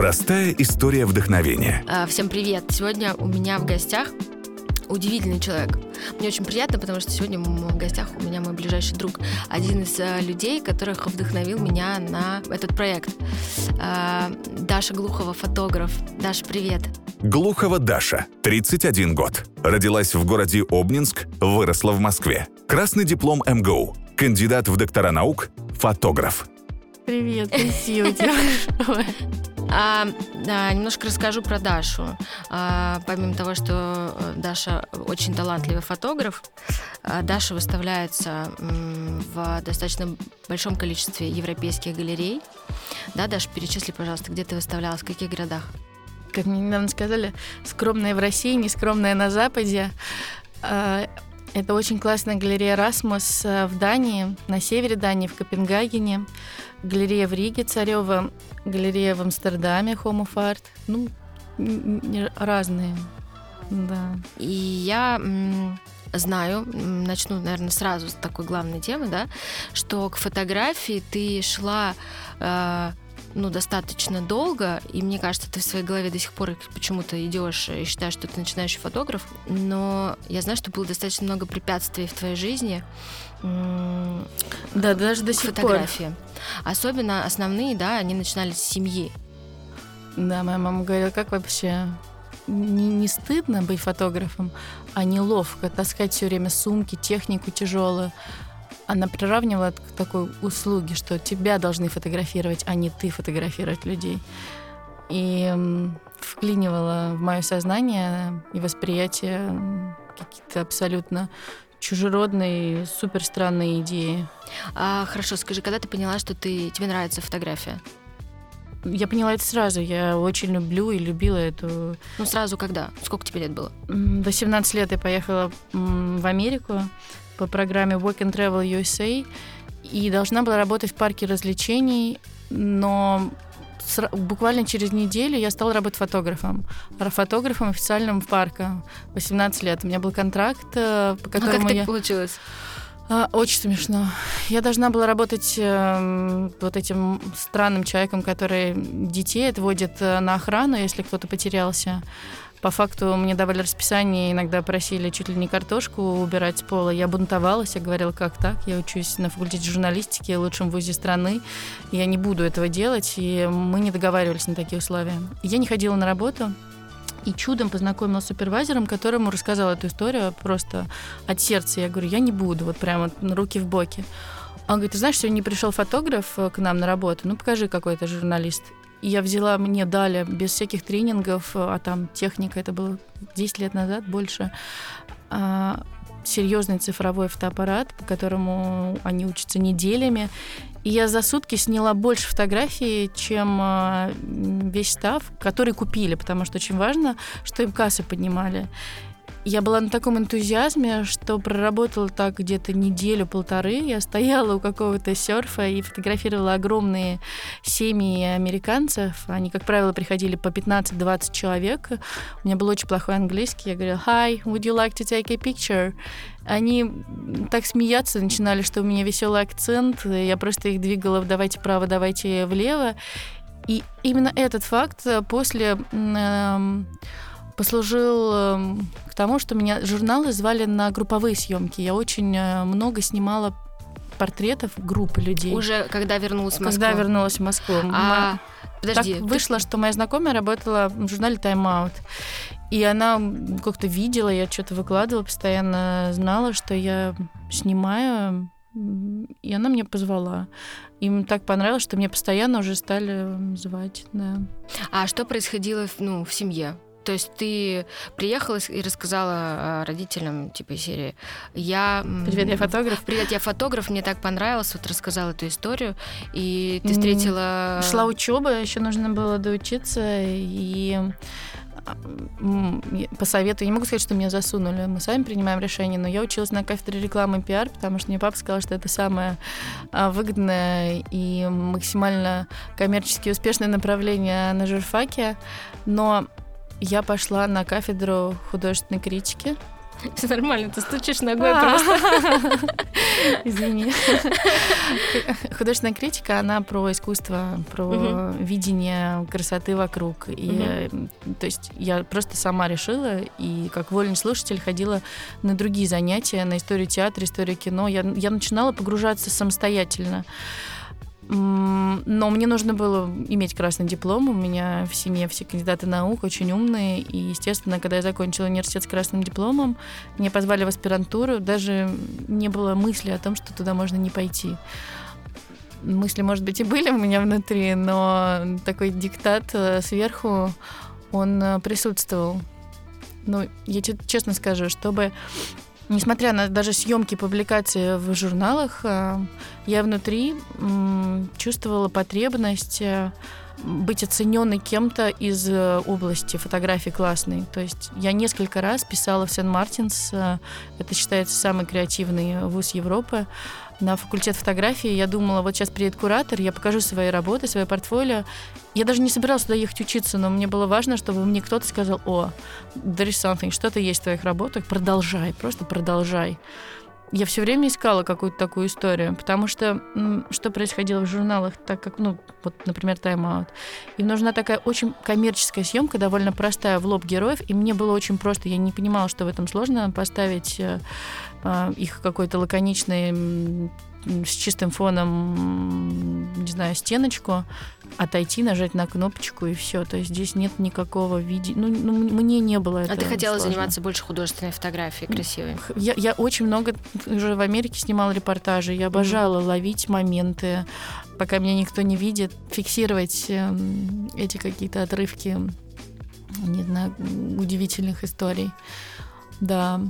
Простая история вдохновения. А, Всем привет! Сегодня у меня в гостях удивительный человек. Мне очень приятно, потому что сегодня в гостях у меня мой ближайший друг, один из э, людей, которых вдохновил меня на этот проект. А, Даша Глухова, фотограф. Даша, привет. Глухова Даша, 31 год. Родилась в городе Обнинск, выросла в Москве. Красный диплом МГУ. Кандидат в доктора наук, фотограф. Привет, спасибо тебе. А, да, немножко расскажу про Дашу. А, помимо того, что э, Даша очень талантливый фотограф, а, Даша выставляется в достаточно большом количестве европейских галерей. Да, Даша, перечисли, пожалуйста, где ты выставлялась, в каких городах? Как мне недавно сказали, скромная в России, нескромная на Западе. Это очень классная галерея «Расмус» э, в Дании, на севере Дании, в Копенгагене. Галерея в Риге Царева, галерея в Амстердаме Home of Art. Ну, разные. Да. И я знаю, начну, наверное, сразу с такой главной темы, да, что к фотографии ты шла э, ну, достаточно долго, и мне кажется, ты в своей голове до сих пор почему-то идешь и считаешь, что ты начинающий фотограф, но я знаю, что было достаточно много препятствий в твоей жизни Да, даже до сих пор. фотографии. Особенно основные, да, они начинались с семьи. Да, моя мама говорила, как вообще не, не стыдно быть фотографом, а неловко таскать все время сумки, технику тяжелую. Она приравнивала это к такой услуге, что тебя должны фотографировать, а не ты фотографировать людей. И вклинивала в мое сознание и восприятие какие-то абсолютно чужеродные, супер странные идеи. А, хорошо, скажи, когда ты поняла, что ты, тебе нравится фотография? Я поняла это сразу. Я очень люблю и любила эту Ну, сразу когда? Сколько тебе лет было? До 17 лет я поехала в Америку по программе Work and Travel USA и должна была работать в парке развлечений, но буквально через неделю я стала работать фотографом. Р- Фотографом официальным в парке. 18 лет. У меня был контракт, э, по А как которому так я... получилось? А, очень смешно. Я должна была работать эм, вот этим странным человеком, который детей отводит э, на охрану, если кто-то потерялся. По факту мне давали расписание, иногда просили чуть ли не картошку убирать с пола. Я бунтовалась, я говорила, как так? Я учусь на факультете журналистики, лучшем вузе страны. Я не буду этого делать, и мы не договаривались на такие условия. Я не ходила на работу, и чудом познакомилась с супервайзером, которому рассказала эту историю просто от сердца. Я говорю, я не буду, вот прямо руки в боки. Он говорит, ты знаешь, сегодня не пришел фотограф э, к нам на работу, ну покажи, какой это журналист. Я взяла, мне дали без всяких тренингов, а там техника, это было 10 лет назад, больше, а, серьезный цифровой фотоаппарат, по которому они учатся неделями. И я за сутки сняла больше фотографий, чем а, весь став, который купили, потому что очень важно, что им кассы поднимали. Я была на таком энтузиазме, что проработала так где-то неделю-полторы. Я стояла у какого-то серфа и фотографировала огромные семьи американцев. Они, как правило, приходили по 15-20 человек. У меня был очень плохой английский. Я говорила, hi, would you like to take a picture? Они так смеяться начинали, что у меня веселый акцент. Я просто их двигала в давайте вправо, давайте влево. И именно этот факт э, после эм, послужил эм, к тому, что меня журналы звали на групповые съемки. Я очень э, много снимала портретов группы людей. Уже когда вернулась в Москву? Когда вернулась в Москву. А, подожди. так ты- вышло, что моя знакомая работала в журнале Time Out. И она как-то видела, я что-то выкладывала, постоянно знала, что я снимаю. И она меня позвала. Им так понравилось, что мне постоянно уже стали звать. Да. А что происходило ну, в семье? То есть ты приехала и рассказала а, родителям, типа, серии, я... Привет, я фотограф. Привет, я фотограф, мне так понравилось, вот рассказала эту историю, и ты встретила... Шла учеба, еще нужно было доучиться, и а, по совету, я не могу сказать, что меня засунули, мы сами принимаем решение, но я училась на кафедре рекламы и пиар, потому что мне папа сказал, что это самое а, выгодное и максимально коммерчески успешное направление на журфаке, но я пошла на кафедру художественной критики, Все нормально, ты стучишь ногой просто. Извини. Художественная критика, она про искусство, про видение красоты вокруг. И, то есть я просто сама решила, и как вольный слушатель ходила на другие занятия, на историю театра, историю кино. Я, я начинала погружаться самостоятельно. Но мне нужно было иметь красный диплом. У меня в семье все кандидаты наук, очень умные. И, естественно, когда я закончила университет с красным дипломом, меня позвали в аспирантуру. Даже не было мысли о том, что туда можно не пойти. Мысли, может быть, и были у меня внутри, но такой диктат э, сверху, он э, присутствовал. Ну, я честно скажу, чтобы Несмотря на даже съемки, публикации в журналах, э, я внутри чувствовала потребность э, быть оцененной кем-то из э, области фотографии классной. То есть я несколько раз писала в Сен-Мартинс, это считается самый креативный вуз Европы, на факультет фотографии. Я думала, вот сейчас приедет куратор, я покажу свои работы, свое портфолио. Я даже не собиралась туда ехать учиться, но мне было важно, чтобы мне кто-то сказал, о, there is something, что-то есть в твоих работах, продолжай, просто продолжай. Я все время искала какую-то такую историю, потому что что происходило в журналах, так как, ну, вот, например, Out. Им нужна такая очень коммерческая съемка, довольно простая, в лоб героев, и мне было очень просто, я не понимала, что в этом сложно поставить э, э, их какой-то лаконичный с чистым фоном, не знаю, стеночку, отойти, нажать на кнопочку и все. То есть здесь нет никакого видео. Ну, ну, мне не было этого. А ты хотела сложно. заниматься больше художественной фотографией, красивой? Я, я очень много уже в Америке снимала репортажи. Я обожала mm-hmm. ловить моменты, пока меня никто не видит, фиксировать э, эти какие-то отрывки, не знаю, удивительных историй. Да,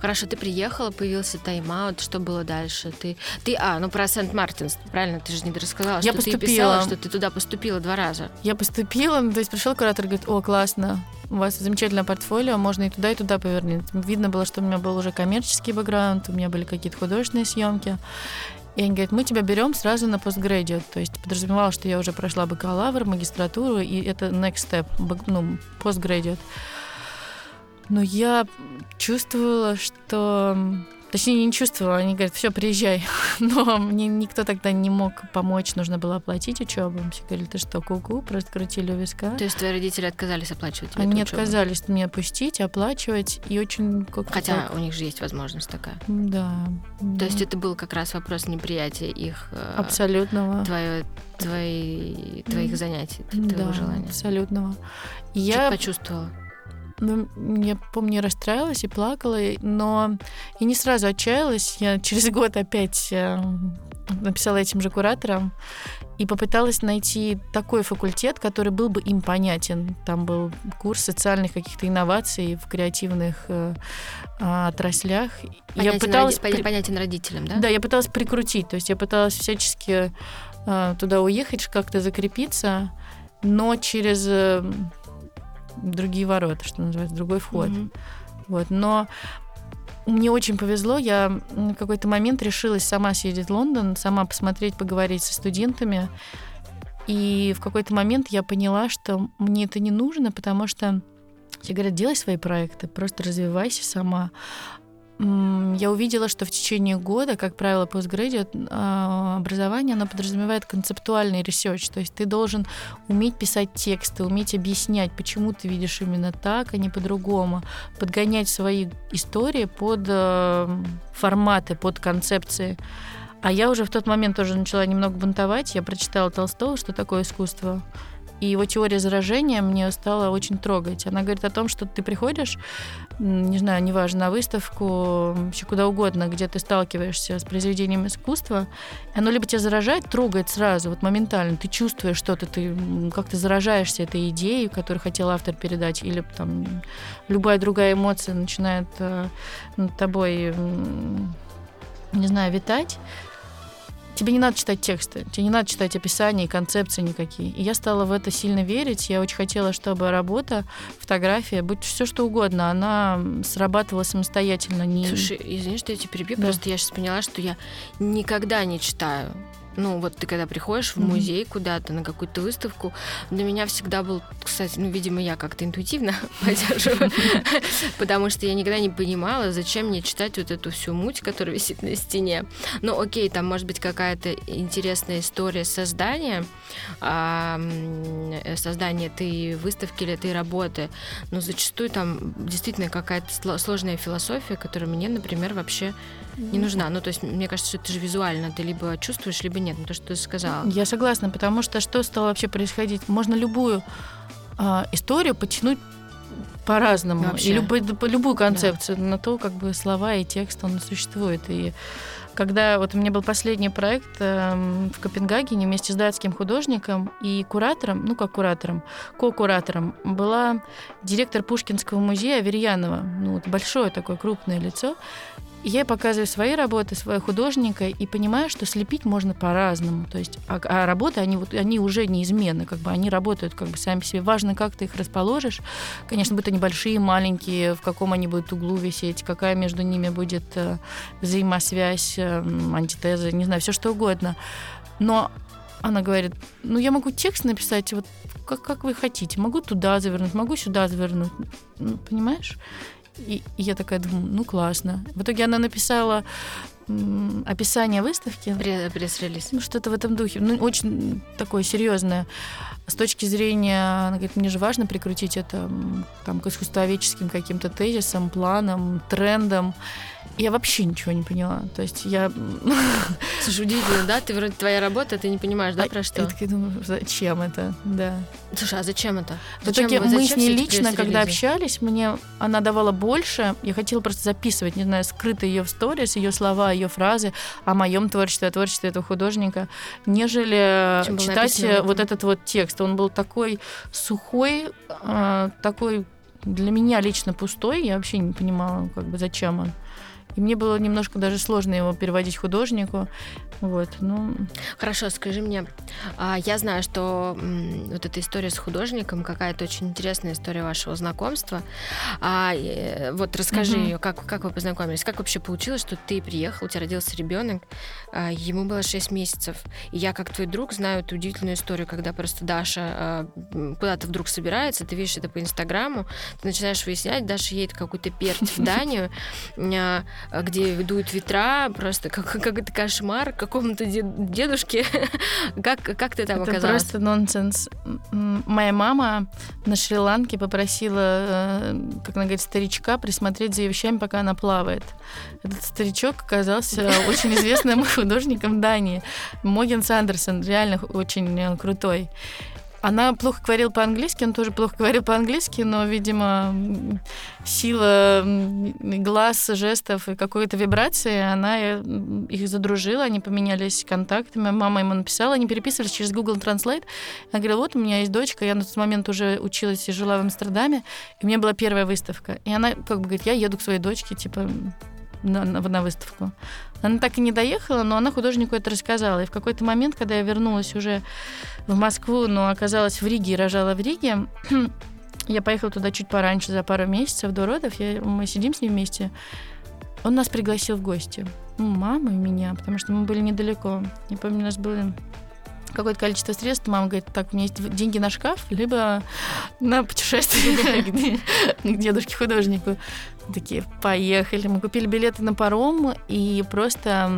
Хорошо, ты приехала, появился тайм-аут, что было дальше? Ты, ты, а, ну про Сент-Мартинс, правильно? Ты же не рассказала, я что поступила. ты писала, что ты туда поступила два раза. Я поступила, ну, то есть пришел куратор и говорит, о, классно, у вас замечательное портфолио, можно и туда, и туда повернуть. Видно было, что у меня был уже коммерческий бэкграунд, у меня были какие-то художественные съемки. И они говорят, мы тебя берем сразу на постградиат. То есть подразумевало, что я уже прошла бакалавр, магистратуру, и это next step, ну, постградиат. Но я чувствовала, что... Точнее, не чувствовала. Они говорят, все, приезжай. Но мне никто тогда не мог помочь. Нужно было оплатить учебу. Все говорили, ты что, куку, просто крутили у виска. То есть твои родители отказались оплачивать тебе Они отказались меня пустить, оплачивать. И очень... Хотя так... у них же есть возможность такая. Да. То есть это был как раз вопрос неприятия их... Э, абсолютного. Твое, твои, твоих занятий, твоего да, желания. абсолютного. Я почувствовала. Ну, я помню, я расстраивалась и плакала, но и не сразу отчаялась. Я через год опять э, написала этим же кураторам и попыталась найти такой факультет, который был бы им понятен. Там был курс социальных каких-то инноваций в креативных э, а, отраслях. Понятен я пыталась роди... понятен родителям, да? Да, я пыталась прикрутить, то есть я пыталась всячески э, туда уехать, как-то закрепиться, но через э, другие ворота, что называется, другой вход. Mm-hmm. Вот. Но мне очень повезло, я в какой-то момент решилась сама съездить в Лондон, сама посмотреть, поговорить со студентами. И в какой-то момент я поняла, что мне это не нужно, потому что все говорят, делай свои проекты, просто развивайся сама я увидела, что в течение года, как правило, postgraduate а, образование, оно подразумевает концептуальный research, то есть ты должен уметь писать тексты, уметь объяснять, почему ты видишь именно так, а не по-другому, подгонять свои истории под э, форматы, под концепции. А я уже в тот момент тоже начала немного бунтовать. Я прочитала Толстого, что такое искусство. И его теория заражения мне стала очень трогать. Она говорит о том, что ты приходишь, не знаю, неважно, на выставку, еще куда угодно, где ты сталкиваешься с произведением искусства, оно либо тебя заражает, трогает сразу, вот моментально, ты чувствуешь что-то, ты как-то заражаешься этой идеей, которую хотел автор передать, или там любая другая эмоция начинает э, над тобой, не знаю, витать, тебе не надо читать тексты, тебе не надо читать описания и концепции никакие. И я стала в это сильно верить. Я очень хотела, чтобы работа, фотография, будь все что угодно, она срабатывала самостоятельно. Не... Слушай, извини, что я тебя перебью, да. просто я сейчас поняла, что я никогда не читаю Ну, вот ты когда приходишь в музей mm-hmm. куда-то, на какую-то выставку, для меня всегда был, кстати, ну, видимо, я как-то интуитивно поддерживаю, потому что я никогда не понимала, зачем мне читать вот эту всю муть, которая висит на стене. Ну, окей, там может быть какая-то интересная история создания, создания этой выставки или этой работы, но зачастую там действительно какая-то сложная философия, которая мне, например, вообще не нужна. Ну, то есть, мне кажется, что это же визуально. Ты либо чувствуешь, либо нет. Ну, то, что ты сказала. Я согласна, потому что что стало вообще происходить? Можно любую э, историю подтянуть по-разному. Вообще. И любой, любую концепцию да. на то, как бы слова и текст, он существует. И когда вот у меня был последний проект э, в Копенгагене вместе с датским художником и куратором, ну как куратором, ко-куратором, была директор Пушкинского музея Аверьянова, ну вот большое такое крупное лицо, я показываю свои работы, своего художника, и понимаю, что слепить можно по-разному. То есть, а, а работы, они, вот, они уже неизменны, как бы они работают как бы сами себе. Важно, как ты их расположишь. Конечно, будут они большие, маленькие, в каком они будут углу висеть, какая между ними будет э, взаимосвязь, э, антитеза, не знаю, все что угодно. Но она говорит, ну я могу текст написать вот как, как вы хотите. Могу туда завернуть, могу сюда завернуть. Ну, понимаешь? И, и я такая думаю, ну классно. В итоге она написала описание выставки. Пресс-релиз. Ну, что-то в этом духе. Ну, очень такое серьезное. С точки зрения, она говорит, мне же важно прикрутить это там, к искусствоведческим каким-то тезисам, планам, трендам я вообще ничего не поняла. То есть я... Слушай, удивительно, да? Ты вроде твоя работа, ты не понимаешь, да, а, про что? Я такая думаю, зачем это? Да. Слушай, а зачем это? В итоге мы с ней лично, когда общались, мне она давала больше. Я хотела просто записывать, не знаю, скрыто ее в сторис, ее слова, ее фразы о моем творчестве, о творчестве этого художника, нежели Чем читать вот этот вот текст. Он был такой сухой, а, такой для меня лично пустой. Я вообще не понимала, как бы зачем он. И мне было немножко даже сложно его переводить художнику. Вот, ну... Хорошо, скажи мне, а, я знаю, что вот эта история с художником, какая-то очень интересная история вашего знакомства. А, э, вот расскажи угу. ее, как, как вы познакомились, как вообще получилось, что ты приехал, у тебя родился ребенок, а, ему было 6 месяцев. И я, как твой друг, знаю эту удивительную историю, когда просто Даша куда-то вдруг собирается, ты видишь это по Инстаграму, ты начинаешь выяснять, Даша едет какую-то перть в Данию, где ведут ветра, просто как, как это кошмар какому-то дедушке. как, как ты там это оказалась? Просто нонсенс. Моя мама на Шри-Ланке попросила, э, как она говорит, старичка присмотреть за ее вещами, пока она плавает. Этот старичок оказался очень известным художником Дании. Моген Сандерсон, реально очень э, крутой. Она плохо говорила по-английски, он тоже плохо говорил по-английски, но, видимо, сила глаз, жестов и какой-то вибрации, она э, их задружила, они поменялись контактами. Мама ему написала, они переписывались через Google Translate. Она говорила, вот у меня есть дочка, я на тот момент уже училась и жила в Амстердаме, и у меня была первая выставка. И она как бы говорит, я еду к своей дочке, типа, на, на, на выставку. Она так и не доехала, но она художнику это рассказала. И в какой-то момент, когда я вернулась уже в Москву, но оказалась в Риге и рожала в Риге, я поехала туда чуть пораньше, за пару месяцев до родов. Я, мы сидим с ним вместе. Он нас пригласил в гости. Ну, маму и меня, потому что мы были недалеко. Я помню, у нас было какое-то количество средств, мама говорит, так, у меня есть деньги на шкаф, либо на путешествие к дедушке художнику. Такие, поехали. Мы купили билеты на паром и просто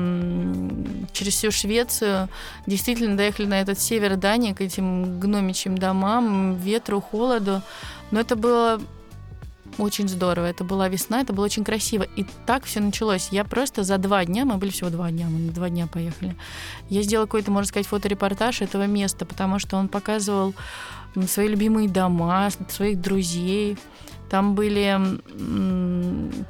через всю Швецию действительно доехали на этот север Дании к этим гномичьим домам, ветру, холоду. Но это было очень здорово. Это была весна, это было очень красиво. И так все началось. Я просто за два дня, мы были всего два дня, мы на два дня поехали. Я сделала какой-то, можно сказать, фоторепортаж этого места, потому что он показывал свои любимые дома, своих друзей. Там были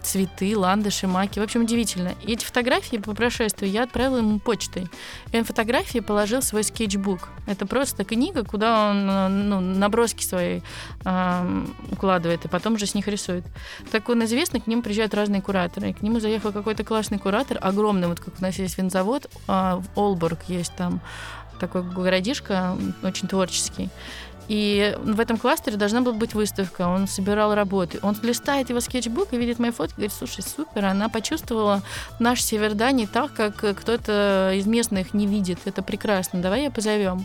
цветы, ландыши, маки. В общем, удивительно. И эти фотографии по прошествию я отправила ему почтой. И он фотографии положил свой скетчбук. Это просто книга, куда он ну, наброски свои э, укладывает, и потом уже с них рисует. Так он известный, к нему приезжают разные кураторы. И к нему заехал какой-то классный куратор, огромный, вот как у нас есть винзавод, э, в Олбург есть там такой городишко, очень творческий. И в этом кластере должна была быть выставка. Он собирал работы. Он листает его скетчбук и видит мои фотки, говорит, слушай, супер, она почувствовала наш Северда не так, как кто-то из местных не видит. Это прекрасно, давай ее позовем.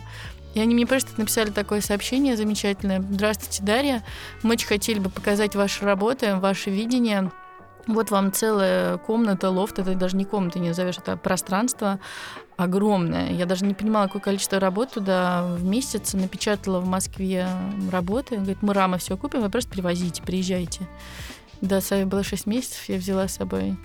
И они мне просто написали такое сообщение замечательное. Здравствуйте, Дарья. Мы очень хотели бы показать ваши работы, ваше видение. Вот вам целая комната, лофт, это даже не комната, не назовешь, это пространство огромное. Я даже не понимала, какое количество работ туда в месяц напечатала в Москве работы. Говорит, мы рамы все купим, вы просто привозите, приезжайте. Да, Саве было 6 месяцев, я взяла с собой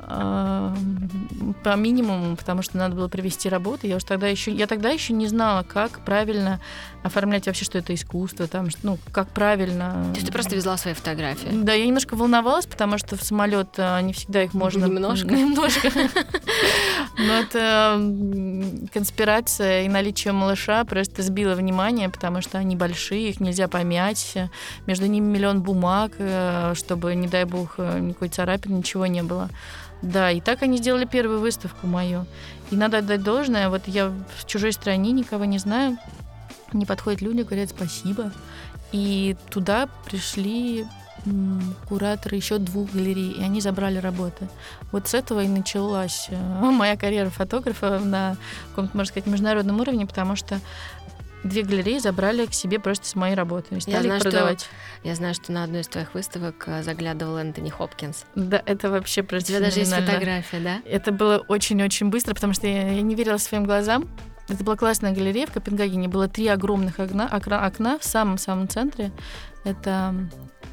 по минимуму, потому что надо было провести работу. Я уж тогда еще, я тогда еще не знала, как правильно оформлять вообще, что это искусство, там, ну, как правильно. То есть ты просто везла свои фотографии? Да, я немножко волновалась, потому что в самолет а, не всегда их можно. Немножко. Немножко. Но это конспирация и наличие малыша просто сбило внимание, потому что они большие, их нельзя помять. Между ними миллион бумаг, э, чтобы, не дай бог, э, никакой царапины, ничего не было. Да, и так они сделали первую выставку мою. И надо отдать должное. Вот я в чужой стране никого не знаю. Не подходят люди, говорят спасибо. И туда пришли кураторы еще двух галерей, и они забрали работы. Вот с этого и началась э, моя карьера фотографа на каком-то, можно сказать, международном уровне, потому что две галереи забрали к себе просто с моей работы и стали я знаю, продавать. Что, я знаю, что на одной из твоих выставок э, заглядывал Энтони Хопкинс. Да, это вообще просто У тебя даже есть фотография, да? Это было очень-очень быстро, потому что я, я не верила своим глазам. Это была классная галерея в Копенгагене. Было три огромных окна, окна, окна в самом-самом центре. Это,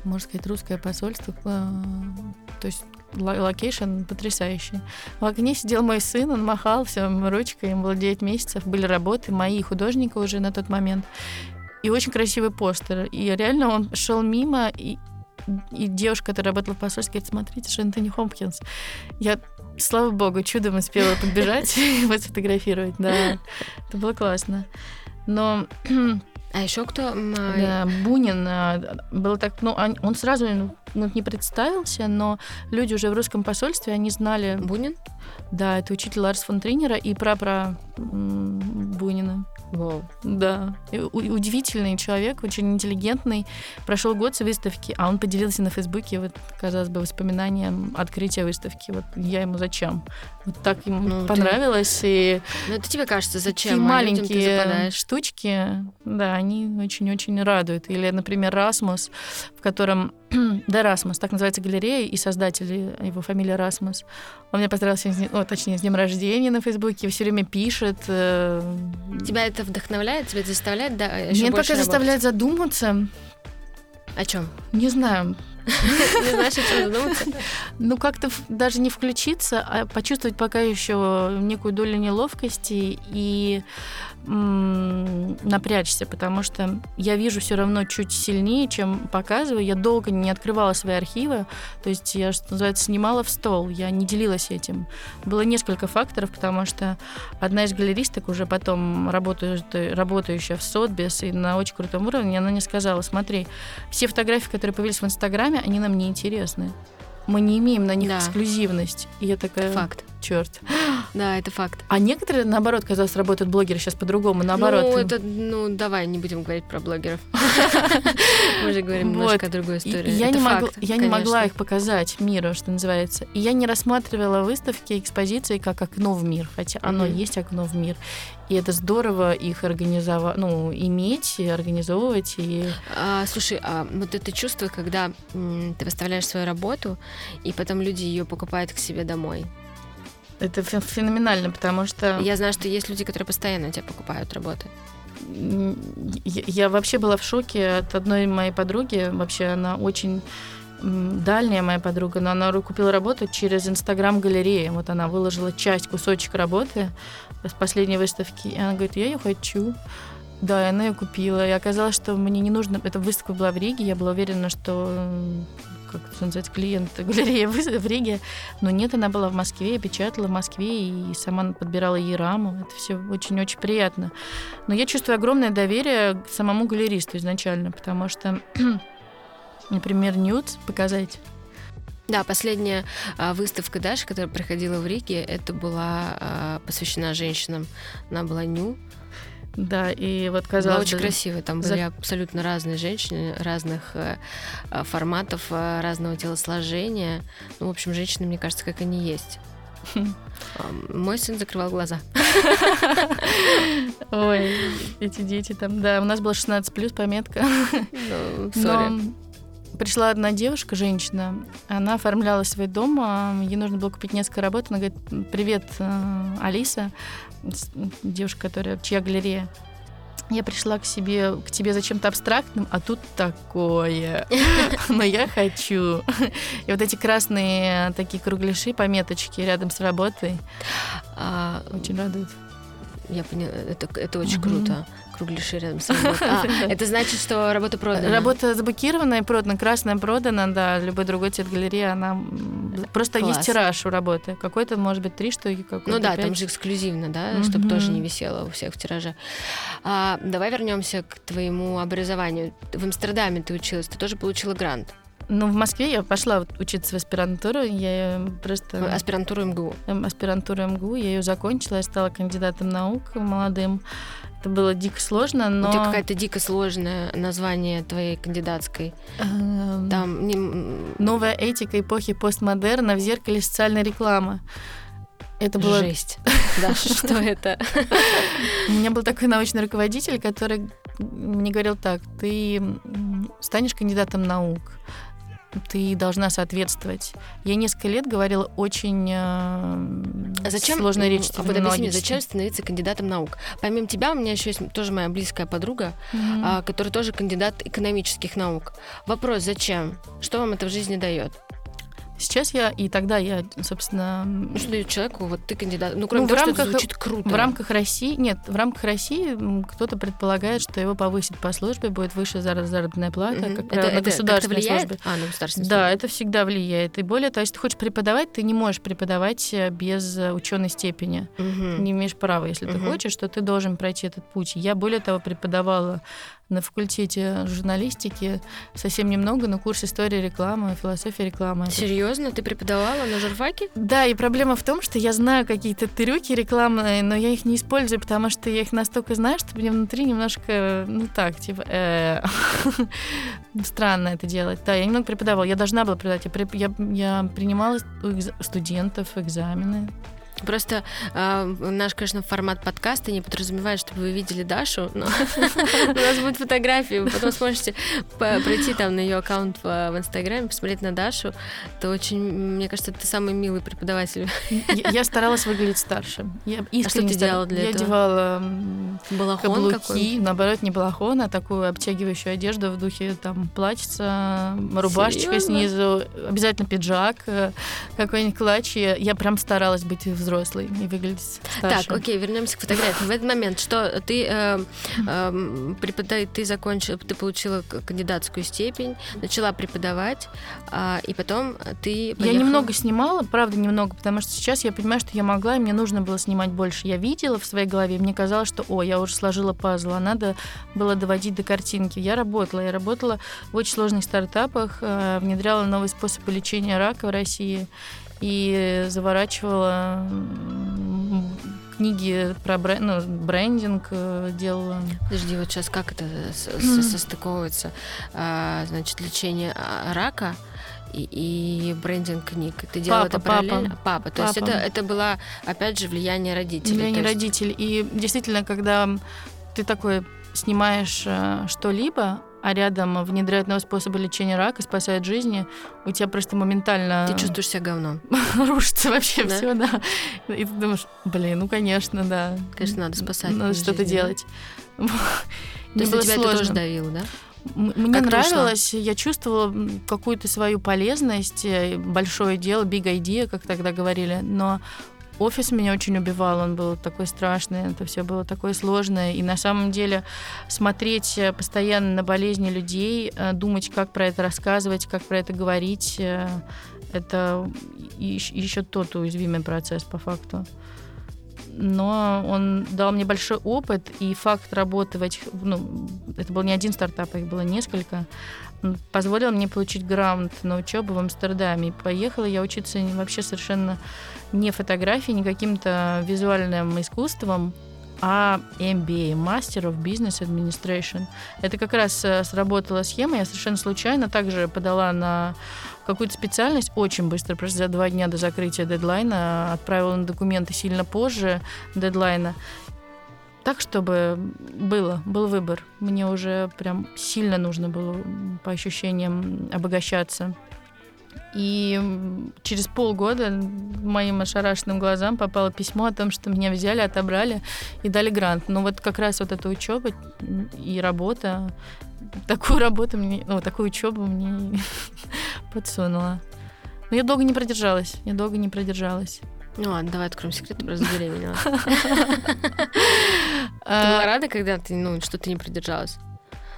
можно сказать, русское посольство. Э, то есть location потрясающий. В окне сидел мой сын, он махал всем ручкой, ему было 9 месяцев, были работы, моего художника уже на тот момент. И очень красивый постер. И реально он шел мимо, и, и девушка, которая работала в посольстве, говорит, смотрите, что Энтони Хопкинс. Я слава богу, чудом успела подбежать и его сфотографировать. Да, это было классно. Но а еще кто? Да, Бунин. А, был так, ну, он сразу ну, не представился, но люди уже в русском посольстве, они знали... Бунин? Да, это учитель Ларс фон Тринера и прапра Бунина. Вау. Да. И удивительный человек, очень интеллигентный. Прошел год с выставки, а он поделился на Фейсбуке, вот, казалось бы, воспоминанием открытия выставки. Вот я ему зачем? Вот так ему ну, понравилось. Ты... И ну, это тебе кажется, зачем? Такие а маленькие штучки, да, они очень-очень радуют. Или, например, Расмус, в котором да, Расмус, так называется галерея, и создатель, его фамилия Расмус. Он меня поздравил, с, ну, точнее, с днем рождения на Фейсбуке, все время пишет. Э... Тебя это вдохновляет, тебя это заставляет, да, еще Меня пока заставляет задуматься. О чем? Не знаю. Не знаешь, о чем задуматься? Ну, как-то даже не включиться, а почувствовать пока еще некую долю неловкости и напрячься, потому что я вижу все равно чуть сильнее, чем показываю. Я долго не открывала свои архивы, то есть я, что называется, снимала в стол, я не делилась этим. Было несколько факторов, потому что одна из галеристок уже потом работающая, в Сотбис и на очень крутом уровне, она мне сказала, смотри, все фотографии, которые появились в Инстаграме, они нам не интересны мы не имеем на них да. эксклюзивность. И я такая... Факт. Черт. Да, это факт. А некоторые, наоборот, казалось, работают блогеры сейчас по-другому, наоборот. Ну, это, ну, давай не будем говорить про блогеров. Мы же говорим немножко о другой истории. Я, не, могла, их показать миру, что называется. И я не рассматривала выставки, экспозиции как окно в мир, хотя оно есть окно в мир. И это здорово их организовать, ну, иметь, и организовывать. И... А, слушай, а вот это чувство, когда м, ты выставляешь свою работу, и потом люди ее покупают к себе домой. Это феноменально, потому что... Я знаю, что есть люди, которые постоянно тебя покупают работы. Я, я вообще была в шоке от одной моей подруги. Вообще она очень дальняя моя подруга, но она купила работу через Инстаграм-галереи. Вот она выложила часть, кусочек работы с последней выставки. И она говорит, я ее хочу. Да, и она ее купила. И оказалось, что мне не нужно... Эта выставка была в Риге. Я была уверена, что как это называется, клиент галереи в Риге. Но нет, она была в Москве, я печатала в Москве и сама подбирала ей раму. Это все очень-очень приятно. Но я чувствую огромное доверие к самому галеристу изначально, потому что например, нюд показать. Да, последняя а, выставка Даши, которая проходила в Риге, это была а, посвящена женщинам. Она была ню. Да, и вот казалось Была очень бы, красивая. Там за- были абсолютно разные женщины, разных э, э, форматов, э, разного телосложения. Ну, в общем, женщины, мне кажется, как они есть. А, Мой сын закрывал глаза. Ой, эти дети там, да, у нас было 16 плюс пометка. Ну, сори. Пришла одна девушка, женщина, она оформляла свой дом, а, ей нужно было купить несколько работ. Она говорит, привет, э, Алиса, девушка, которая, чья галерея. Я пришла к себе, к тебе за чем-то абстрактным, а тут такое. Но я хочу. И вот эти красные такие кругляши, пометочки рядом с работой А, очень радуют. Я поняла, это, это очень круто. Кругляши рядом с работой. А, это значит, что работа продана. Работа заблокирована и продана, красная продана, да, любой другой цвет галереи, она просто Класс. есть тираж у работы. Какой-то, может быть, три штуки, какой-то Ну да, там же эксклюзивно, да, чтобы тоже не висело у всех в тираже. А, давай вернемся к твоему образованию. В Амстердаме ты училась, ты тоже получила грант. Ну, в Москве я пошла учиться в аспирантуру, я просто... Аспирантуру МГУ. эм, аспирантуру МГУ, я ее закончила, я стала кандидатом наук молодым. Это было дико сложно, но... У тебя какое-то дико сложное название твоей кандидатской. эм, Там Новая этика эпохи постмодерна в зеркале социальной рекламы. Это было жесть. Даша, что это? У меня был такой научный руководитель, который мне говорил так, ты станешь кандидатом наук, ты должна соответствовать. Я несколько лет говорила очень э, А зачем, сложной м, речь а вот объясни мне, зачем становиться кандидатом наук? Помимо тебя, у меня еще есть тоже моя близкая подруга, Мгм. а, которая тоже кандидат экономических наук. Вопрос, зачем? Что вам это в жизни дает? Сейчас я, и тогда я, собственно, Ну, что дает человеку, вот ты кандидат, ну, кроме Ну, в того, что это рамках- звучит круто. в рамках России, нет, в рамках России кто-то предполагает, что его повысят по службе, будет выше зар- заработная плата, Мгм. как это, на это государственной службе. А, на государственной Да, это всегда влияет. И более того, если ты хочешь преподавать, ты не можешь преподавать э, без ученой степени. службе. Мгм. не имеешь права, если ты Мгм. хочешь, то ты должен пройти этот путь. Я, более того, преподавала на факультете журналистики совсем немного, на курс истории рекламы, философии рекламы. Серьезно, ты преподавала на журфаке? Да, и проблема в том, что я знаю какие-то трюки рекламные, но я их не использую, потому что я их настолько знаю, что мне внутри немножко, ну так, типа, э, странно это делать. Да, я немного преподавала, я должна была преподавать, я, принимала у студентов экзамены, Просто э, наш, конечно, формат подкаста не подразумевает, чтобы вы видели Дашу, но у нас будет фотографии, вы потом сможете пройти там на ее аккаунт в Инстаграме, посмотреть на Дашу. Это очень, мне кажется, ты самый милый преподаватель. Я, я старалась выглядеть старше. Я искренне ты делала для я этого? одевала м, Балахон каблуки, наоборот, не балахон, а такую обтягивающую одежду в духе там платьица, рубашечка снизу, обязательно пиджак, э, какой-нибудь клатч. Я, я прям старалась быть взрослой и выглядеть старше. Так, окей, вернемся к фотографии. В этот момент, что ты э, э, препода- ты закончила, ты получила кандидатскую степень, начала преподавать, а, и потом ты Я поехала- немного снимала, правда, немного, потому что сейчас я понимаю, что я могла, и мне нужно было снимать больше. Я видела в своей голове, мне казалось, что, о, я уже сложила пазл, а надо было доводить до картинки. Я работала, я работала в очень сложных стартапах, э, внедряла новые способы лечения рака в России и заворачивала книги про брен- ну, брендинг, э, делала. Подожди, вот сейчас как это с- состыковывается? А, значит, лечение а, рака и, и брендинг книг. Ты делала Папа, это параллельно? Папа. То есть Папа. это, это было, опять же, влияние родителей. Влияние То есть- родителей. И действительно, когда ты такой снимаешь э, что-либо, а рядом внедряют новые способы лечения рака, спасают жизни, у тебя просто моментально Ты чувствуешь себя говном. рушится вообще Да? все, да. И ты думаешь, блин, ну конечно, да. Конечно, надо спасать Надо что-то жизни, да? делать. То Мне есть тебя это тоже сложно. давило, да? Мне Как нравилось, я чувствовала какую-то свою полезность, э, большое дело, big idea, как тогда говорили, но офис меня очень убивал, он был такой страшный, это все было такое сложное, и на самом деле смотреть э, постоянно на болезни людей, э, думать, как про это рассказывать, как про это говорить, э, это еще тот уязвимый процесс по факту. Но он дал мне большой опыт, и факт работы в этих, ну, это был не один стартап, их было несколько, позволил мне получить грант на учебу в Амстердаме. И поехала я учиться вообще совершенно не фотографией, не каким-то визуальным искусством, а MBA, Master of Business Administration. Это как раз э, сработала схема, я совершенно случайно также подала на какую-то специальность очень быстро, просто за два дня до закрытия дедлайна, отправила на документы сильно позже дедлайна. Так, чтобы было, был выбор. Мне уже прям сильно нужно было по ощущениям обогащаться. И через полгода моим ошарашенным глазам попало письмо о том, что меня взяли, отобрали и дали грант. Но вот как раз вот эта учеба и работа, такую работу мне, ну, такую учебу мне подсунула. Но я долго не продержалась. Я долго не продержалась. Ну ладно, давай откроем секрет, ты просто забеременела. Ты была рада, когда ты, ну, что ты не продержалась?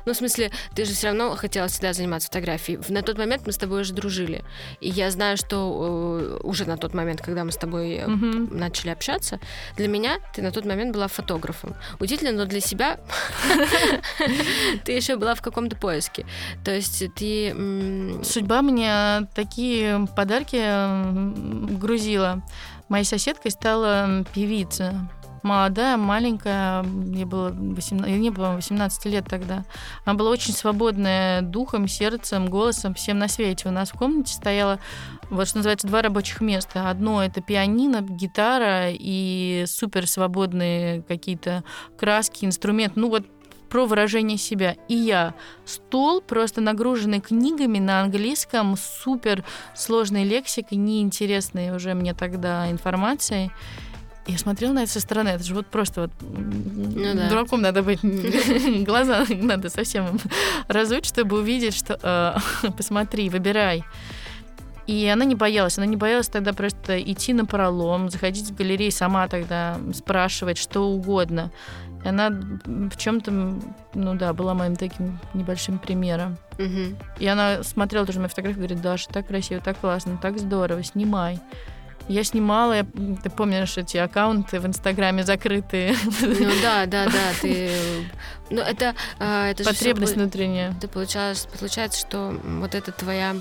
Ну, в смысле, ты же все равно хотела всегда заниматься фотографией. На тот момент мы с тобой уже дружили. И я знаю, что э, уже на тот момент, когда мы с тобой mm-hmm. начали общаться, для меня ты на тот момент была фотографом. Удивительно, но для себя ты еще была в каком-то поиске. То есть ты... Судьба мне такие подарки грузила. Моей соседкой стала певица молодая, маленькая, ей было 18, не было 18 лет тогда. Она была очень свободная духом, сердцем, голосом, всем на свете. У нас в комнате стояло, вот что называется, два рабочих места. Одно это пианино, гитара и супер свободные какие-то краски, инструмент. Ну вот про выражение себя. И я стол, просто нагруженный книгами на английском, супер сложной лексикой, неинтересной уже мне тогда информацией. Я смотрела на это со стороны, это же вот просто вот ну, да. дураком надо быть, глаза надо совсем разуть, чтобы увидеть, что э, посмотри, выбирай. И она не боялась, она не боялась тогда просто идти на пролом, заходить в галерею, сама тогда спрашивать что угодно. И она в чем-то, ну да, была моим таким небольшим примером. Угу. И она смотрела тоже мои фотографии, говорит, Даша, так красиво, так классно, так здорово, снимай. Я снимала, я, ты помнишь эти аккаунты в Инстаграме закрытые? Ну да, да, да, ты... Ну это... А, это Потребность же внутренняя. Ты получалось, получается, что вот это твоя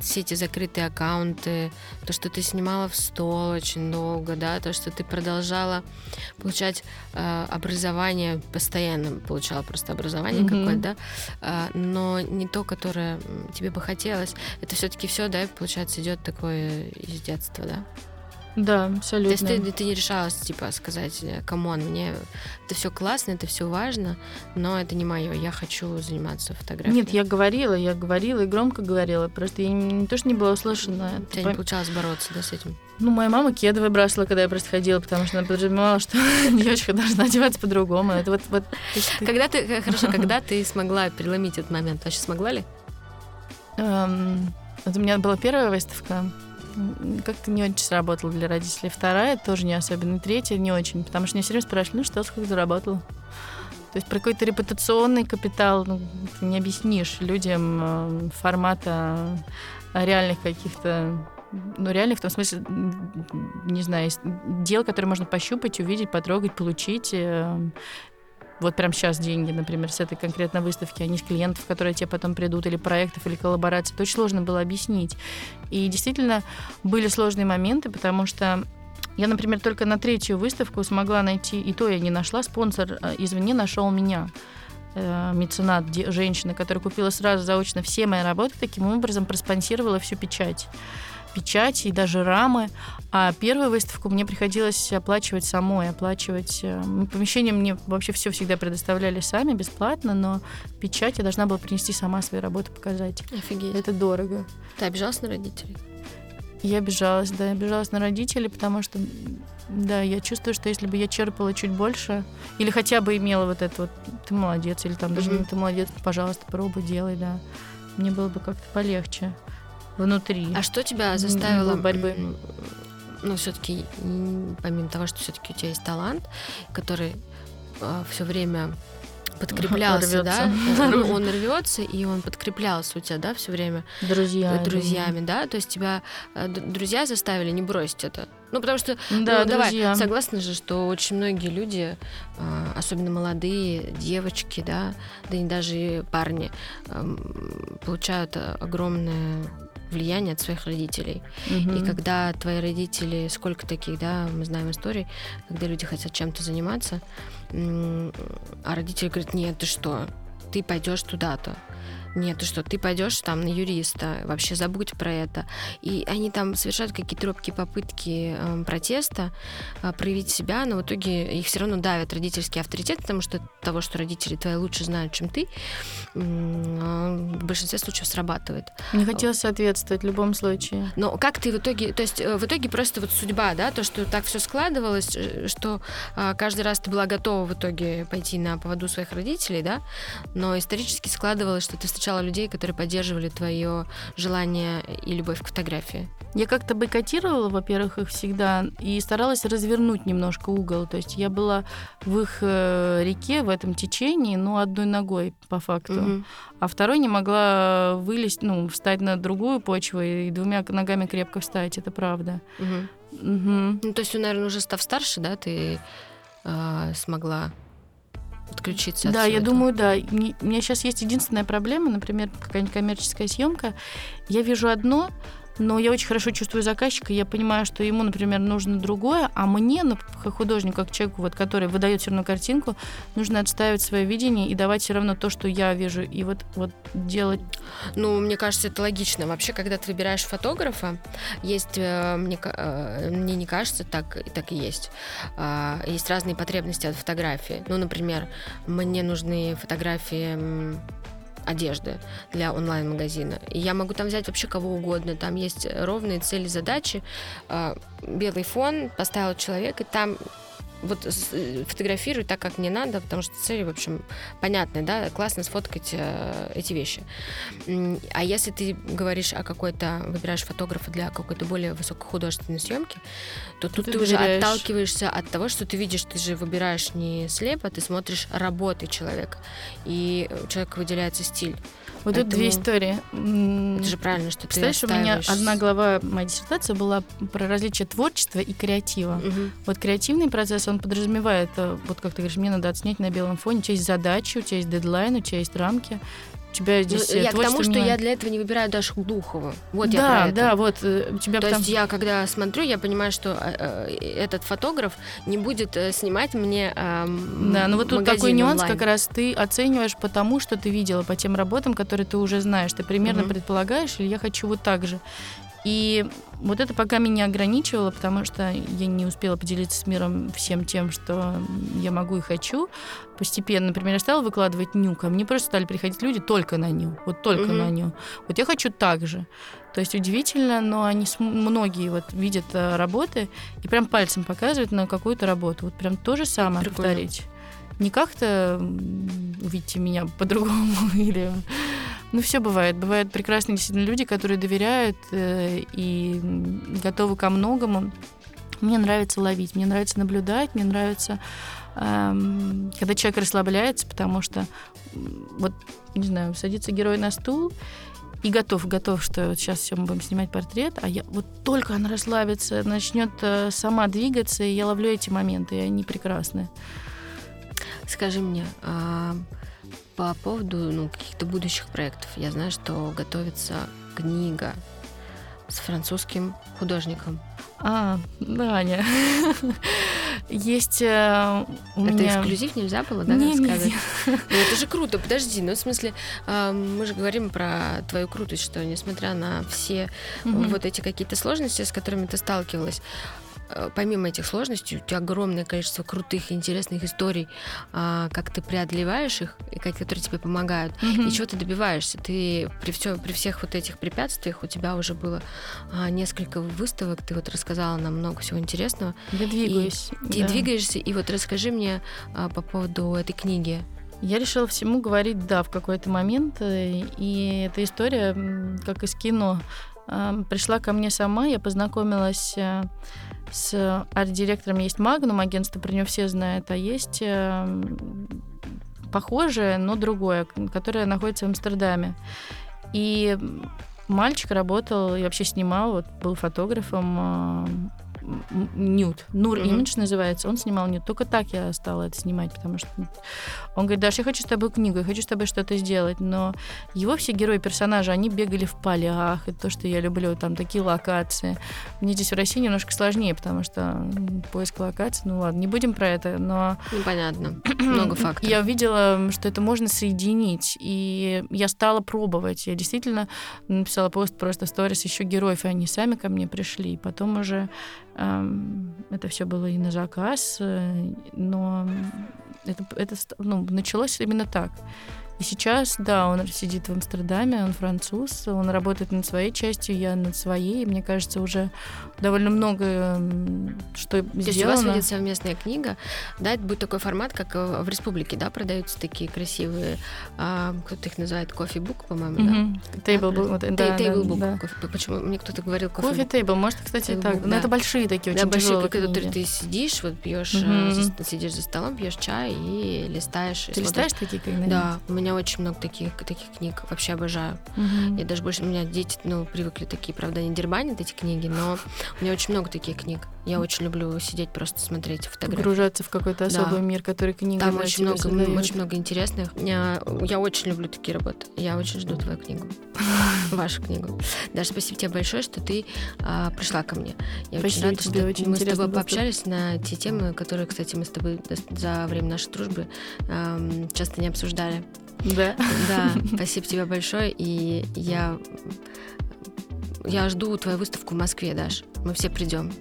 все эти закрытые аккаунты, то, что ты снимала в стол очень долго, да, то, что ты продолжала получать э, образование, постоянно получала просто образование mm-hmm. какое-то, да, э, но не то, которое тебе бы хотелось. Это все-таки все, да, получается, идет такое из детства, да? Да, абсолютно. То есть ты, ты не решалась, типа, сказать, come on, мне это все классно, это все важно, но это не мое, я хочу заниматься фотографией. Нет, я говорила, я говорила и громко говорила, просто я не, не то, что не была услышана. У тебя не получалось бороться, да, с этим? Ну, моя мама кеды выбрасывала, когда я просто ходила, потому что она подразумевала, что девочка должна одеваться по-другому. Это вот, вот... Когда ты, хорошо, когда ты смогла переломить этот момент? Вообще смогла ли? Um, вот у меня была первая выставка, как-то не очень сработала для родителей. Вторая тоже не особенно. Третья не очень, потому что меня все время спрашивали, ну что, сколько заработала? То есть про какой-то репутационный капитал ну, ты не объяснишь людям э, формата реальных каких-то ну, реальных в том смысле, не знаю, дел, которые можно пощупать, увидеть, потрогать, получить. Вот прямо сейчас деньги, например, с этой конкретной выставки, а не с клиентов, которые тебе потом придут, или проектов, или коллабораций. Это очень сложно было объяснить. И действительно были сложные моменты, потому что я, например, только на третью выставку смогла найти, и то я не нашла, спонсор э, извне нашел меня э, меценат, женщина, которая купила сразу заочно все мои работы, таким образом проспонсировала всю печать печати и даже рамы. А первую выставку мне приходилось оплачивать самой, оплачивать... Э, помещение мне вообще все всегда предоставляли сами, бесплатно, но печать я должна была принести сама свои работы, показать. Офигеть. Это дорого. Ты обижалась на родителей? Я обижалась, да, я обижалась на родителей, потому что, да, я чувствую, что если бы я черпала чуть больше, или хотя бы имела вот это вот, ты молодец, или там даже mm-hmm. ты молодец, пожалуйста, пробуй, делай, да, мне было бы как-то полегче внутри. А что тебя заставило борьбы? Ну, все-таки, помимо того, что все-таки у тебя есть талант, который э, а, все время подкреплялся, да, ну, он рвется, и он подкреплялся у тебя, да, все время друзьями, друзьями, да, то есть тебя э, друзья заставили не бросить это. Ну, потому что, да, ну, давай, согласна же, что очень многие люди, э, особенно молодые девочки, да, да и даже парни, эм, получают огромное влияние от своих родителей. Мгм. И когда твои родители, сколько таких, да, мы знаем историй, когда люди хотят чем-то заниматься, а родители говорят, нет, ты что, ты пойдешь туда-то. Нет, ты что, ты пойдешь там на юриста, вообще забудь про это. И они там совершают какие-то робкие попытки эм, протеста, а, проявить себя, но в итоге их все равно давят родительский авторитет, потому что того, что родители твои лучше знают, чем ты, а, в большинстве случаев срабатывает. Не хотелось соответствовать в любом случае. Но как ты в итоге, то есть э, в итоге просто вот судьба, да, то, что так все складывалось, э, что а, каждый раз ты была готова в итоге пойти на поводу своих родителей, да, но исторически складывалось, что ты встречала людей, которые поддерживали твое желание и любовь к фотографии. Я как-то бойкотировала, во-первых, их всегда и старалась развернуть немножко угол. То есть я была в их э, реке, в этом течении, ну, одной ногой по факту. Мгм. А второй не могла вылезть, ну, встать на другую почву и двумя ногами крепко встать, это правда. Мгм. Мгм. Ну, то есть, наверное, уже став старше, да, ты а, смогла отключиться от Да, всего я этого? думаю, да. У меня сейчас есть единственная проблема, например, какая-нибудь коммерческая съемка. Я вижу одно, но я очень хорошо чувствую заказчика, я понимаю, что ему, например, нужно другое, а мне, ну, как художнику, как человеку, вот, который выдает все равно картинку, нужно отстаивать свое видение и давать все равно то, что я вижу, и вот, вот делать. Ну, мне кажется, это логично. Вообще, когда ты выбираешь фотографа, есть, э, мне, э, мне не кажется, так, так и есть. А, Есть разные потребности от фотографии. Ну, например, мне нужны фотографии одежды для онлайн-магазина. И я могу там взять вообще кого угодно. Там есть ровные цели, задачи. А, Белый фон поставил человек, и там вот э, фотографирую так, как мне надо, потому что цели, в общем, понятны, да, классно сфоткать э, эти вещи. А если ты говоришь о какой-то, выбираешь фотографа для какой-то более высокохудожественной съемки, то тут Ты ты, уже отталкиваешься от того, что ты видишь, ты же выбираешь не слепо, ты смотришь работы человека, и у человека выделяется стиль. Вот тут две Поэтому истории. Это же правильно, что ты Представляешь, у меня одна глава моей диссертации была про различие творчества и креатива. Мгм. Вот креативный процесс, он подразумевает, э, вот как ты говоришь, мне надо отснять на белом фоне, у тебя есть задачи, у тебя есть дедлайн, у тебя есть рамки, у тебя Ну, здесь э, я к тому, что я для этого не выбираю даже Духову. Вот я да, про это. да, вот э, у тебя То потом- есть я, когда смотрю, я понимаю, что э, э, этот фотограф не будет э, снимать мне эм, Да, ну вот тут такой нюанс, онлайн. как раз ты оцениваешь по тому, что ты видела, по тем работам, которые ты уже знаешь. Ты примерно Мгм. предполагаешь, или я хочу вот так же. И вот это пока меня ограничивало, потому что я не успела поделиться с миром всем тем, что я могу и хочу. Постепенно, например, я стала выкладывать ню, ко мне просто стали приходить люди только на ню, вот только Мгм. на ню. Вот я хочу так же. То есть удивительно, но они многие вот видят э, работы и прям пальцем показывают на какую-то работу. Вот прям то же самое Прикольно. повторить. Не как-то увидите меня по-другому или... Ну, все бывает. Бывают прекрасные действительно люди, которые доверяют э, и готовы ко многому. Мне нравится ловить, мне нравится наблюдать, мне нравится, эм, когда человек расслабляется, потому что вот, не знаю, садится герой на стул, и готов, готов, что вот сейчас все мы будем снимать портрет, а я вот только она расслабится, начнет э, сама двигаться, и я ловлю эти моменты, и они прекрасны. Скажи мне, а, по поводу ну, каких-то будущих проектов, я знаю, что готовится книга с французским художником. А, да, Аня. Есть э, у это меня... эксклюзив нельзя было, да, Не, не, рассказать? не. Ну, это же круто, подожди. Ну, в смысле, а, мы же говорим про твою крутость, что несмотря на все Мгм. вот эти какие-то сложности, с которыми ты сталкивалась, помимо этих сложностей, у тебя огромное количество крутых и интересных историй, а, как ты преодолеваешь их, и которые тебе помогают, Мгм. и чего ты добиваешься. Ты при, всё- при всех вот этих препятствиях у тебя уже было а, несколько выставок, ты вот рассказала нам много всего интересного. Я двигаюсь. Ты да. двигаешься, и вот расскажи мне а, по поводу этой книги. Я решила всему говорить «да» в какой-то момент, э, и эта история, как из кино, э, пришла ко мне сама, я познакомилась э, с арт-директором, есть Магнум, агентство, про него все знают, а есть э, похожее, но другое, которое находится в Амстердаме. И мальчик работал и вообще снимал, вот, был фотографом, э, нюд. Нур mm-hmm. Имидж называется. Он снимал нюд. Только так я стала это снимать, потому что он говорит, Даша, я хочу с тобой книгу, я хочу с тобой что-то сделать. Но его все герои, персонажи, они бегали в полях. Это то, что я люблю. Там такие локации. Мне здесь в России немножко сложнее, потому что поиск локаций, ну ладно, не будем про это, но... Непонятно. Много фактов. Я увидела, что это можно соединить. И я стала пробовать. Я действительно написала пост просто сторис еще героев, и они сами ко мне пришли. И потом уже это все было и на заказ, э, но это, это ну, началось именно так. И сейчас, да, он сидит в Амстердаме, он француз, он работает над своей частью, я над своей. И мне кажется, уже довольно много что То сделано. есть у вас выйдет совместная книга, да, это будет такой формат, как в республике, да, продаются такие красивые, а, кто-то их называет кофе-бук, по-моему, mm-hmm. да? Тейбл-бук, да, Тейбл-бук, да, почему мне кто-то говорил кофе Кофе-тейбл, может, кстати, так, да. но это большие такие, очень да, большие, когда ты сидишь, вот пьешь, mm-hmm. сидишь за столом, пьешь чай и листаешь. Ты листаешь такие когда Да, у меня очень много таких, таких книг, вообще обожаю. Mm-hmm. Я даже больше, у меня дети, ну, привыкли такие, правда, не дербанят эти книги, но у меня очень много таких книг. Я очень люблю сидеть, просто смотреть фотографии. Погружаться в какой-то особый да. мир, который книга Там очень много, создает. очень много интересных. Я, я очень люблю такие работы. Я очень жду твою книгу. Вашу книгу. Даже спасибо тебе большое, что ты а, пришла ко мне. Я спасибо очень рада, тебе, что очень мы с тобой пообщались на те темы, которые, кстати, мы с тобой за время нашей дружбы эм, часто не обсуждали. Да. Да, спасибо тебе большое. И я, я жду твою выставку в Москве, Даш. Мы все придем.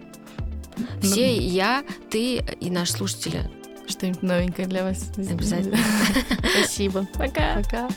Все, ну, я, ты и наши слушатели. Что-нибудь новенькое для вас. Обязательно. Спасибо. Пока. Пока.